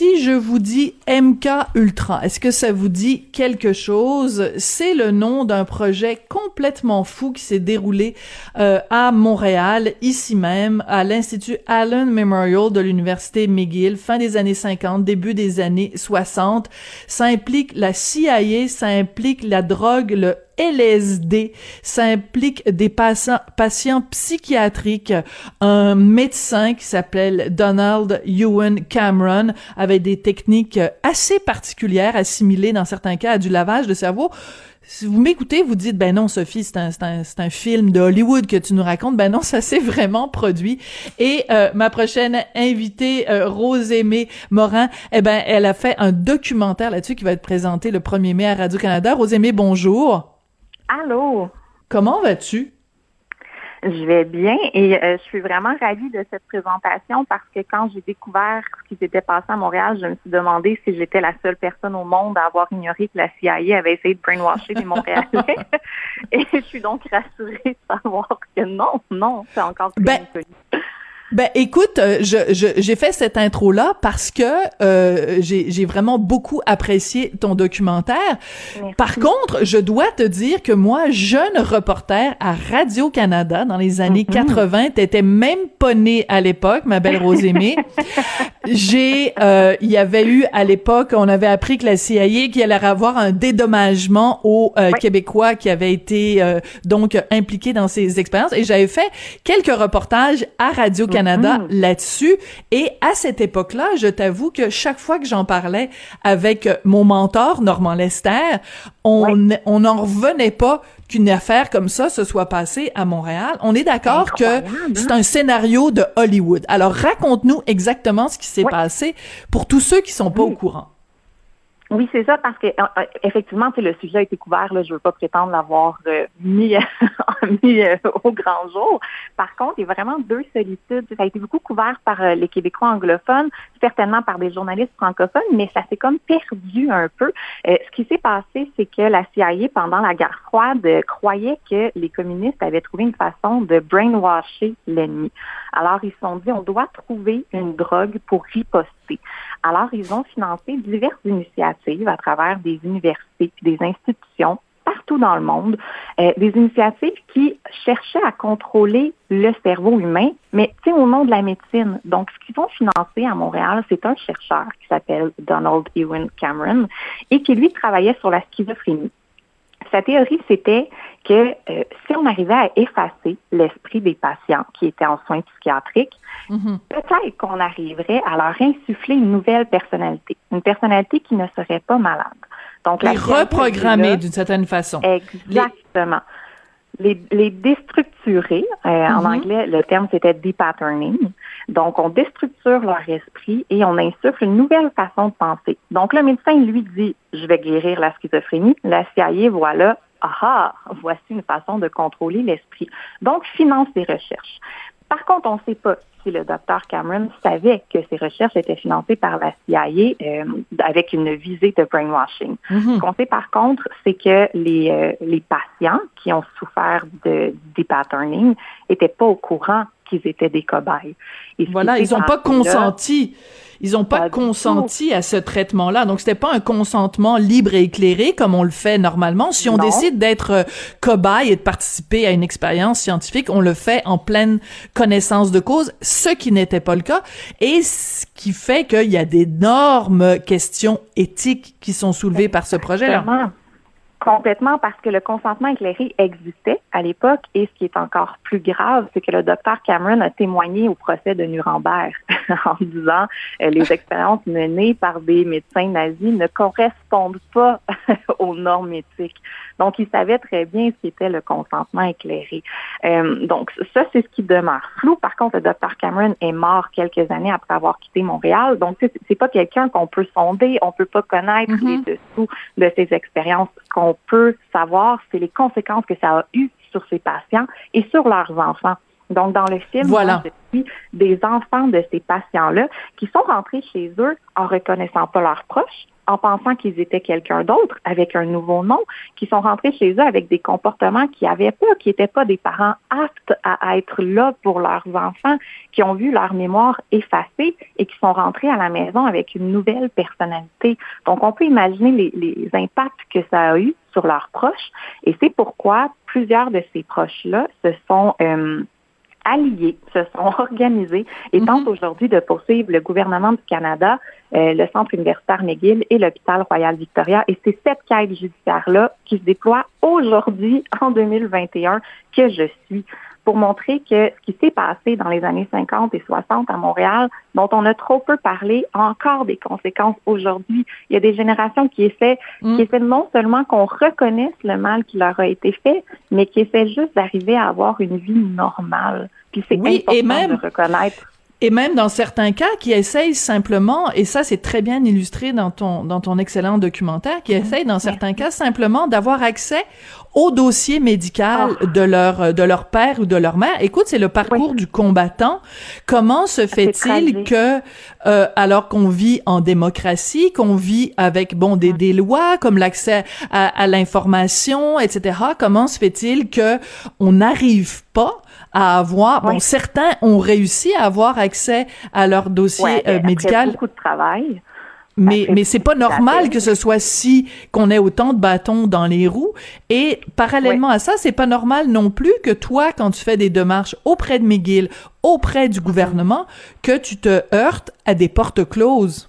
Si je vous dis MK Ultra, est-ce que ça vous dit quelque chose? C'est le nom d'un projet complètement fou qui s'est déroulé euh, à Montréal, ici même, à l'Institut Allen Memorial de l'Université McGill, fin des années 50, début des années 60. Ça implique la CIA, ça implique la drogue, le LSD. Ça implique des patients, patients psychiatriques. Un médecin qui s'appelle Donald Ewan Cameron avait des techniques assez particulières assimilées dans certains cas à du lavage de cerveau. Si vous m'écoutez, vous dites, ben non, Sophie, c'est un, un, un, film de Hollywood que tu nous racontes. Ben non, ça s'est vraiment produit. Et euh, ma prochaine invitée, euh, Rose Aimée Morin, eh ben, elle a fait un documentaire là-dessus qui va être présenté le 1er mai à Radio-Canada. Rose Aimée, bonjour. Allô. Comment vas-tu? Je vais bien et euh, je suis vraiment ravie de cette présentation parce que quand j'ai découvert ce qui s'était passé à Montréal, je me suis demandé si j'étais la seule personne au monde à avoir ignoré que la CIA avait essayé de brainwasher les Montréalais. et je suis donc rassurée de savoir que non, non, c'est encore très ben, ben écoute, euh, je, j'ai fait cette intro là parce que euh, j'ai vraiment beaucoup apprécié ton documentaire. Par contre, je dois te dire que moi, jeune reporter à Radio Canada dans les années 80, mm-hmm. t'étais même pas née à l'époque, ma belle Rosémée. j'ai, euh, il y avait eu à l'époque, on avait appris que la CIA qui allait avoir un dédommagement aux euh, Québécois qui avaient été donc impliqués dans ces expériences et j'avais fait quelques reportages à Radio Canada Canada mm-hmm. là-dessus. Et à cette époque-là, je t'avoue que chaque fois que j'en parlais avec mon mentor, Normand Lester, on n'en revenait pas qu'une affaire comme ça se soit passée à Montréal. On est d'accord que hein? c'est un scénario de Hollywood. Alors raconte-nous exactement ce qui s'est passé pour tous ceux qui sont pas au courant. Oui, c'est ça, parce que euh, euh, effectivement, le sujet a été couvert. Là, je veux pas prétendre l'avoir euh, mis, mis au grand jour. Par contre, il y a vraiment deux solitudes. Ça a été beaucoup couvert par les Québécois anglophones, certainement par des journalistes francophones, mais ça s'est comme perdu un peu. ce qui s'est passé, c'est que la CIA, pendant la guerre froide, croyait que les communistes avaient trouvé une façon de brainwasher l'ennemi. Alors, ils se sont dit, on doit trouver une drogue pour riposter. Alors, ils ont financé diverses initiatives à travers des universités et des institutions partout dans le monde, euh, des initiatives qui cherchaient à contrôler le cerveau humain, mais au nom de la médecine. Donc, ce qu'ils ont financé à Montréal, c'est un chercheur qui s'appelle Donald Ewan Cameron et qui, lui, travaillait sur la schizophrénie. Sa théorie, c'était que euh, si on arrivait à effacer l'esprit des patients qui étaient en soins psychiatriques, mm-hmm. peut-être qu'on arriverait à leur insuffler une nouvelle personnalité, une personnalité qui ne serait pas malade. Donc, les reprogrammer d'une certaine façon. Exactement. Les, les déstructurer, euh, en mm-hmm. anglais, le terme c'était depatterning. Donc, on déstructure leur esprit et on insuffle une nouvelle façon de penser. Donc, le médecin lui dit, je vais guérir la schizophrénie. La CIA, voilà, ah, voici une façon de contrôler l'esprit. Donc, finance des recherches. Par contre, on ne sait pas si le docteur Cameron savait que ces recherches étaient financées par la CIA euh, avec une visée de brainwashing. Mm-hmm. Ce qu'on sait par contre, c'est que les, euh, les patients qui ont souffert de depatterning n'étaient pas au courant qu'ils étaient des cobayes. voilà, ils n'ont pas consenti. Ils n'ont pas, consenti à ce traitement-là. Donc, c'était pas un consentement libre et éclairé comme on le fait normalement. Si on décide d'être euh, cobaye et de participer à une expérience scientifique, on le fait en pleine connaissance de cause, ce qui n'était pas le cas. Et ce qui fait qu'il y a d'énormes questions éthiques qui sont soulevées par ce projet-là. Complètement parce que le consentement éclairé existait à l'époque et ce qui est encore plus grave, c'est que le docteur Cameron a témoigné au procès de Nuremberg en disant euh, les expériences menées par des médecins nazis ne correspondent pas aux normes éthiques. Donc, il savait très bien ce qu'était le consentement éclairé. Euh, donc, ça, c'est ce qui demeure flou. Par contre, le docteur Cameron est mort quelques années après avoir quitté Montréal. Donc, c'est pas quelqu'un qu'on peut sonder. On peut pas connaître mm-hmm. les dessous de ses expériences. Ce qu'on peut savoir, c'est les conséquences que ça a eues sur ses patients et sur leurs enfants. Donc, dans le film, voilà. on des enfants de ces patients-là qui sont rentrés chez eux en reconnaissant pas leurs proches, en pensant qu'ils étaient quelqu'un d'autre, avec un nouveau nom, qui sont rentrés chez eux avec des comportements qui avaient pas, qui n'étaient pas des parents aptes à être là pour leurs enfants, qui ont vu leur mémoire effacée et qui sont rentrés à la maison avec une nouvelle personnalité. Donc, on peut imaginer les, les impacts que ça a eu sur leurs proches, et c'est pourquoi plusieurs de ces proches-là se sont euh, alliés, se sont organisés et mhm. tentent aujourd'hui de poursuivre le gouvernement du Canada, euh, le Centre universitaire McGill et l'Hôpital Royal Victoria. Et c'est cette quête judiciaire-là qui se déploie aujourd'hui, en 2021, que je suis pour montrer que ce qui s'est passé dans les années 50 et 60 à Montréal, dont on a trop peu parlé, a encore des conséquences aujourd'hui. Il y a des générations qui essaient, mm. qui essaient non seulement qu'on reconnaisse le mal qui leur a été fait, mais qui essaient juste d'arriver à avoir une vie normale. Puis c'est oui, important et même, de reconnaître et même dans certains cas qui essayent simplement et ça c'est très bien illustré dans ton dans ton excellent documentaire qui mm. essayent dans certains cas simplement d'avoir accès au dossier médical ah. de leur de leur père ou de leur mère. Écoute, c'est le parcours du combattant. Comment se fait-il que euh, alors qu'on vit en démocratie, qu'on vit avec bon des, des lois comme l'accès à, à l'information, etc. Comment se fait-il que on n'arrive pas à avoir bon certains ont réussi à avoir accès à leur dossier euh, médical. Beaucoup de travail. Mais, mais c'est pas normal que ce soit si qu'on ait autant de bâtons dans les roues. Et parallèlement à ça, c'est pas normal non plus que toi, quand tu fais des démarches auprès de McGill, auprès du gouvernement, que tu te heurtes à des portes closes.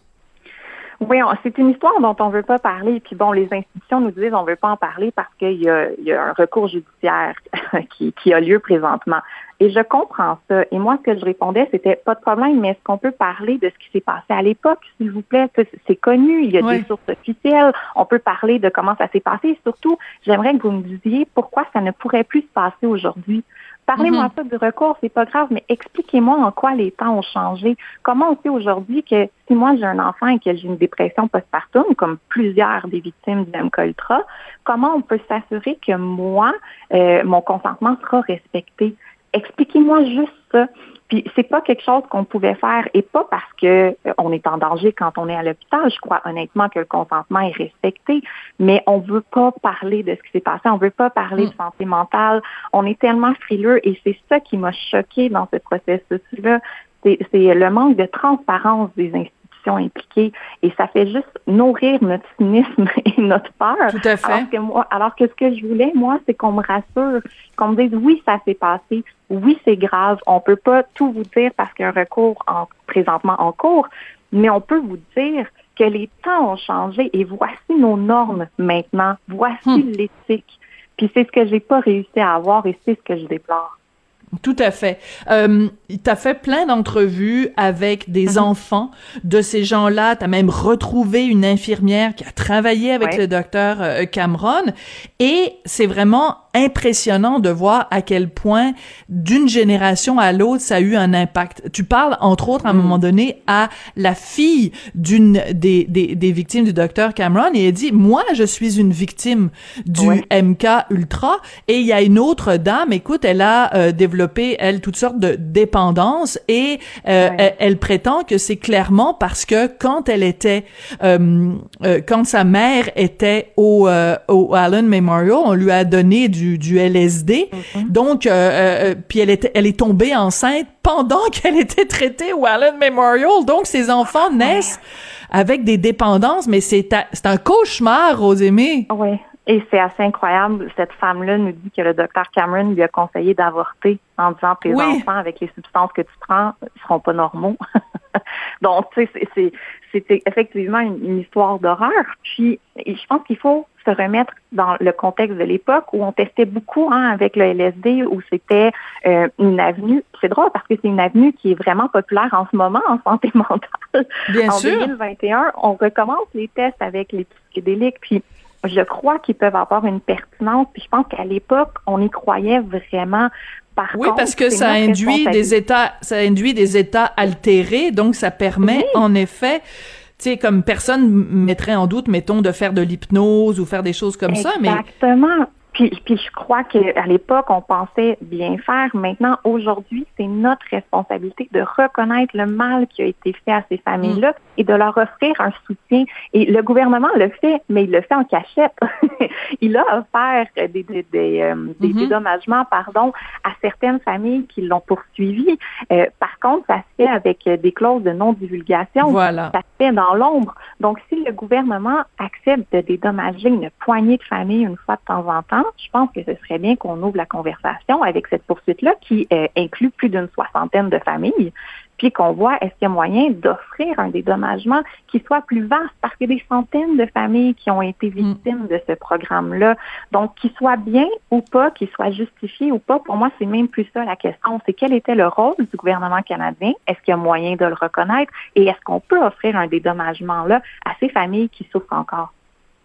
Oui, c'est une histoire dont on veut pas parler. Puis bon, les institutions nous disent on veut pas en parler parce qu'il y a, y a un recours judiciaire qui, qui a lieu présentement. Et je comprends ça. Et moi, ce que je répondais, c'était pas de problème, mais est-ce qu'on peut parler de ce qui s'est passé à l'époque, s'il vous plaît? C'est connu, il y a des sources officielles, on peut parler de comment ça s'est passé. surtout, j'aimerais que vous me disiez pourquoi ça ne pourrait plus se passer aujourd'hui. Parlez-moi mm-hmm. pas du recours, c'est pas grave, mais expliquez-moi en quoi les temps ont changé. Comment on sait aujourd'hui que si moi j'ai un enfant et que j'ai une dépression postpartum, comme plusieurs des victimes du MK Ultra, comment on peut s'assurer que moi, euh, mon consentement sera respecté? Expliquez-moi juste ça. Puis c'est pas quelque chose qu'on pouvait faire et pas parce que euh, on est en danger quand on est à l'hôpital. Je crois honnêtement que le consentement est respecté, mais on veut pas parler de ce qui s'est passé. On veut pas parler de mm. santé mentale. On est tellement frileux et c'est ça qui m'a choqué dans ce processus-là. C'est le manque de transparence des institutions impliquées et ça fait juste nourrir notre cynisme et notre peur. Tout à fait. Alors que, moi, alors que ce que je voulais, moi, c'est qu'on me rassure, qu'on me dise oui, ça s'est passé, oui, c'est grave, on peut pas tout vous dire parce qu'il y a un recours en, présentement en cours, mais on peut vous dire que les temps ont changé et voici nos normes maintenant, voici hmm. l'éthique. Puis c'est ce que j'ai pas réussi à avoir et c'est ce que je déplore. Tout à fait. Euh, t'as fait plein d'entrevues avec des mhm. enfants de ces gens-là. T'as même retrouvé une infirmière qui a travaillé avec le docteur euh, Cameron. Et c'est vraiment impressionnant de voir à quel point d'une génération à l'autre ça a eu un impact. Tu parles entre autres à un mm. moment donné à la fille d'une des, des, des, victimes du docteur Cameron et elle dit moi je suis une victime du MK Ultra et il y a une autre dame écoute elle a euh, développé elle toutes sortes de dépendances et euh, elle, prétend que c'est clairement parce que quand elle était euh, quand sa mère était au au Allen Memorial on lui a donné du du, LSD. Mm-hmm. Donc, euh, euh, puis elle était, elle est tombée enceinte pendant qu'elle était traitée au Allen Memorial. Donc, ses enfants ah, naissent avec des dépendances, mais c'est c'est un cauchemar, Rosémie. Oui. Et c'est assez incroyable. Cette femme-là nous dit que le docteur Cameron lui a conseillé d'avorter en disant tes enfants avec les substances que tu prends ils seront pas normaux. Donc, tu sais, c'est effectivement une, une histoire d'horreur. Puis, je pense qu'il faut se remettre dans le contexte de l'époque où on testait beaucoup hein, avec le LSD, où c'était euh, une avenue. C'est drôle parce que c'est une avenue qui est vraiment populaire en ce moment en santé mentale. Bien en sûr. 2021, on recommence les tests avec les psychédéliques. Puis je crois qu'ils peuvent avoir une pertinence. Puis je pense qu'à l'époque, on y croyait vraiment. Par oui, parce que ça induit des états, ça induit des états altérés, donc ça permet en effet tu sais, comme personne mettrait en doute, mettons, de faire de l'hypnose ou faire des choses comme ça, mais... Exactement. Puis, puis je crois qu'à l'époque, on pensait bien faire. Maintenant, aujourd'hui, c'est notre responsabilité de reconnaître le mal qui a été fait à ces familles-là mm. et de leur offrir un soutien. Et le gouvernement le fait, mais il le fait en cachette. il a offert des, des, des, euh, mm-hmm. dédommagements pardon, à certaines familles qui l'ont poursuivi. Euh, contre, ça se fait avec des clauses de non-divulgation. Voilà. Ça se fait dans l'ombre. Donc, si le gouvernement accepte de dédommager une poignée de familles une fois de temps en temps, je pense que ce serait bien qu'on ouvre la conversation avec cette poursuite-là qui euh, inclut plus d'une soixantaine de familles, puis qu'on voit est-ce qu'il y a moyen d'offrir un dédommagement qui soit plus vaste? Parce qu'il y a des centaines de familles qui ont été mm. victimes de ce programme-là. Donc, qu'il soit bien ou pas, qu'il soit justifié ou pas, pour moi, c'est même plus ça la question. C'est quel était le rôle du gouvernement canadien? Est-ce qu'il y a moyen de le reconnaître? Et est-ce qu'on peut offrir un dédommagement là à ces familles qui souffrent encore?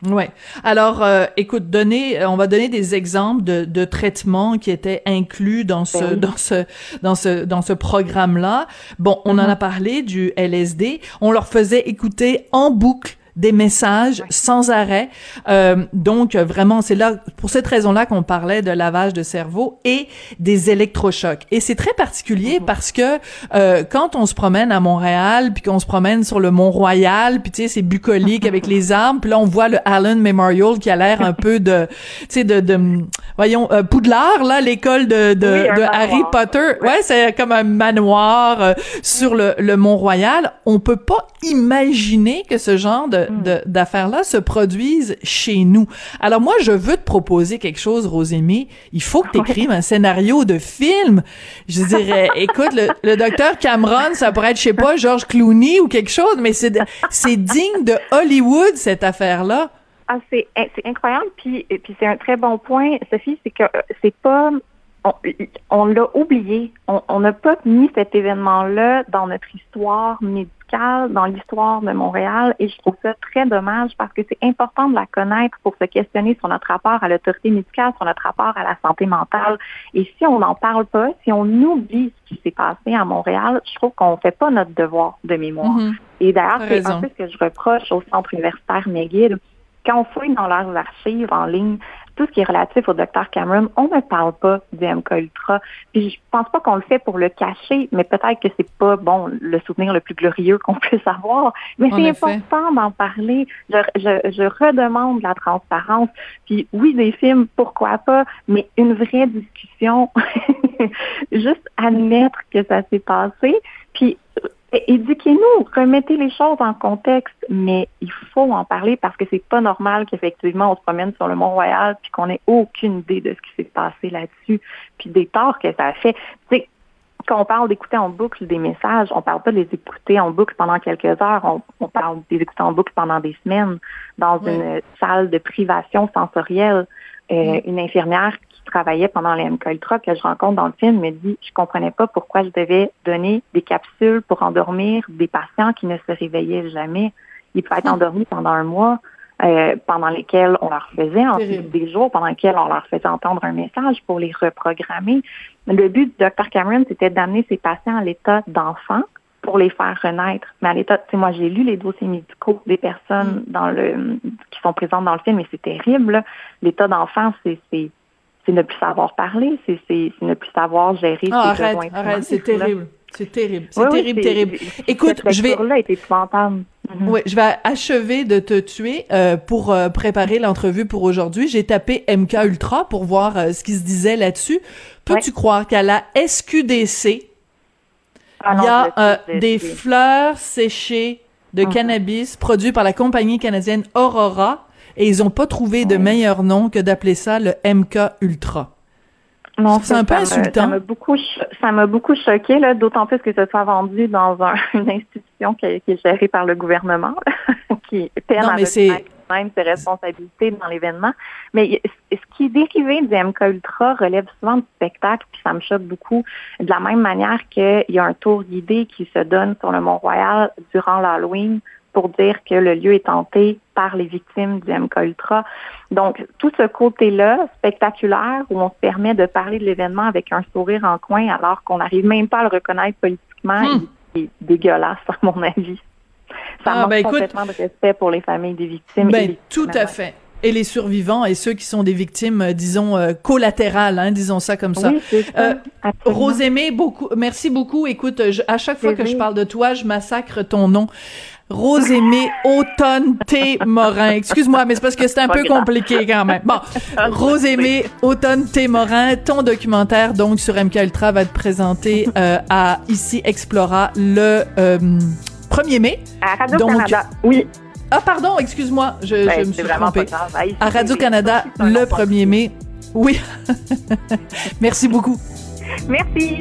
Ouais. Alors, euh, écoute, donner, euh, on va donner des exemples de, de traitements qui étaient inclus dans ce, ben dans ce, dans ce, dans ce programme-là. Bon, on en mm-hmm. a parlé du LSD. On leur faisait écouter en boucle des messages sans arrêt. Euh, donc vraiment, c'est là pour cette raison-là qu'on parlait de lavage de cerveau et des électrochocs. Et c'est très particulier mhm. parce que euh, quand on se promène à Montréal, puis qu'on se promène sur le Mont Royal, puis tu sais c'est bucolique avec les arbres, puis là on voit le Allen Memorial qui a l'air un peu de, tu sais de, de, voyons euh, Poudlard là, l'école de de, de Harry Potter. Ouais, c'est comme un manoir euh, sur le, le Mont Royal. On peut pas imaginer que ce genre de Mm. d'affaires-là se produisent chez nous. Alors moi, je veux te proposer quelque chose, Rosémie. Il faut que tu écrives un scénario de film. Je dirais, écoute, le, docteur Cameron, ça pourrait être, je sais pas, George Clooney ou quelque chose, mais c'est c'est digne de Hollywood, cette affaire-là. Ah, c'est incroyable. Puis, puis c'est un très bon point, Sophie, c'est que euh, c'est pas on, l'a oublié. On n'a pas mis cet événement-là dans notre histoire dans l'histoire de Montréal et je trouve ça très dommage parce que c'est important de la connaître pour se questionner sur notre rapport à l'autorité médicale, sur notre rapport à la santé mentale. Et si on n'en parle pas, si on oublie ce qui s'est passé à Montréal, je trouve qu'on ne fait pas notre devoir de mémoire. Mm-hmm. Et d'ailleurs, c'est un peu ce que je reproche au Centre universitaire McGill quand on fouille dans leurs archives en ligne, tout ce qui est relatif au docteur Cameron, on ne parle pas du MK Ultra. Puis je pense pas qu'on le fait pour le cacher, mais peut-être que c'est pas bon le souvenir le plus glorieux qu'on puisse avoir. Mais c'est important d'en parler. Je, je, je redemande la transparence. Puis oui, des films, pourquoi pas, mais une vraie discussion. Juste admettre que ça s'est passé. Puis éduquez-nous, remettez les choses en contexte, mais il faut en parler parce que c'est pas normal qu'effectivement on se promène sur le Mont-Royal puis qu'on ait aucune idée de ce qui s'est passé là-dessus, puis des torts que ça a fait. Quand on parle d'écouter en boucle des messages, on parle pas de les écouter en boucle pendant quelques heures, on, parle des écouter en boucle pendant des semaines dans une salle de privation sensorielle. Euh, une infirmière travaillait pendant les MK Ultra que je rencontre dans le film me dit je comprenais pas pourquoi je devais donner des capsules pour endormir des patients qui ne se réveillaient jamais. Ils pouvaient être hmm. endormis pendant un mois. Euh, pendant lesquels on leur faisait ensuite des jours, pendant lesquels on leur faisait entendre un message pour les reprogrammer. Le but du Dr Cameron, c'était d'amener ces patients à l'état d'enfant pour les faire renaître. Mais à l'état, tu sais, moi, j'ai lu les dossiers médicaux des personnes hmm. dans le qui sont présentes dans le film et c'est terrible. L'état d'enfant, c'est c'est ne plus savoir parler, c'est ne plus savoir gérer ah, ses arrête, Arrête, c'est terrible. C'est terrible. C'est terrible, terrible. Écoute, je vais. Mhm. Oui, je vais achever de te tuer euh, pour euh, préparer l'entrevue pour aujourd'hui. J'ai tapé MK Ultra pour voir euh, ce qui se disait là-dessus. Peux-tu croire qu'à la SQDC, ah il y a des fleurs séchées de mhm. cannabis produits par la compagnie canadienne Aurora et ils ont pas trouvé de meilleur nom que d'appeler ça le MK Ultra. Non, c'est un peu insultant. Ça m'a beaucoup, ça m'a beaucoup choqué, là, d'autant plus que ce soit vendu dans une institution qui, est gérée par le gouvernement, qui peine non, à même ses responsabilités dans l'événement. Mais ce qui est dérivé du MK Ultra relève souvent du spectacle, puis ça me choque beaucoup. De la même manière qu'il y a un tour guidé qui se donne sur le Mont-Royal durant l'Halloween pour dire que le lieu est hanté par les victimes du MK Ultra. Donc, tout ce côté-là, spectaculaire, où on se permet de parler de l'événement avec un sourire en coin alors qu'on n'arrive même pas à le reconnaître politiquement, hmm. il est dégueulasse, à mon avis. Ça ah, manque ben, complètement de respect pour les familles des victimes. Ben, tout à fait. et les survivants et ceux qui sont des victimes, euh, disons, euh, collatérales, hein, disons ça comme ça. Oui, c'est ça. Euh. Rosémée, beaucoup, merci beaucoup. Écoute, je- à chaque fois que je parle de toi, je massacre ton nom. Rosémée Automne T. Morin. Excuse-moi, mais c'est parce que c'est un peu compliqué quand même. Bon, Rosémée Automne T. Morin, ton documentaire donc sur MK Ultra va être présenté euh, à ici Explora le euh, 1er mai. À Radio Donc- Canada. Oui, Ah pardon, excuse-moi, je, je ben, me suis trompée. À Radio-Canada le long 1er mai. Oui. Merci beaucoup. Merci.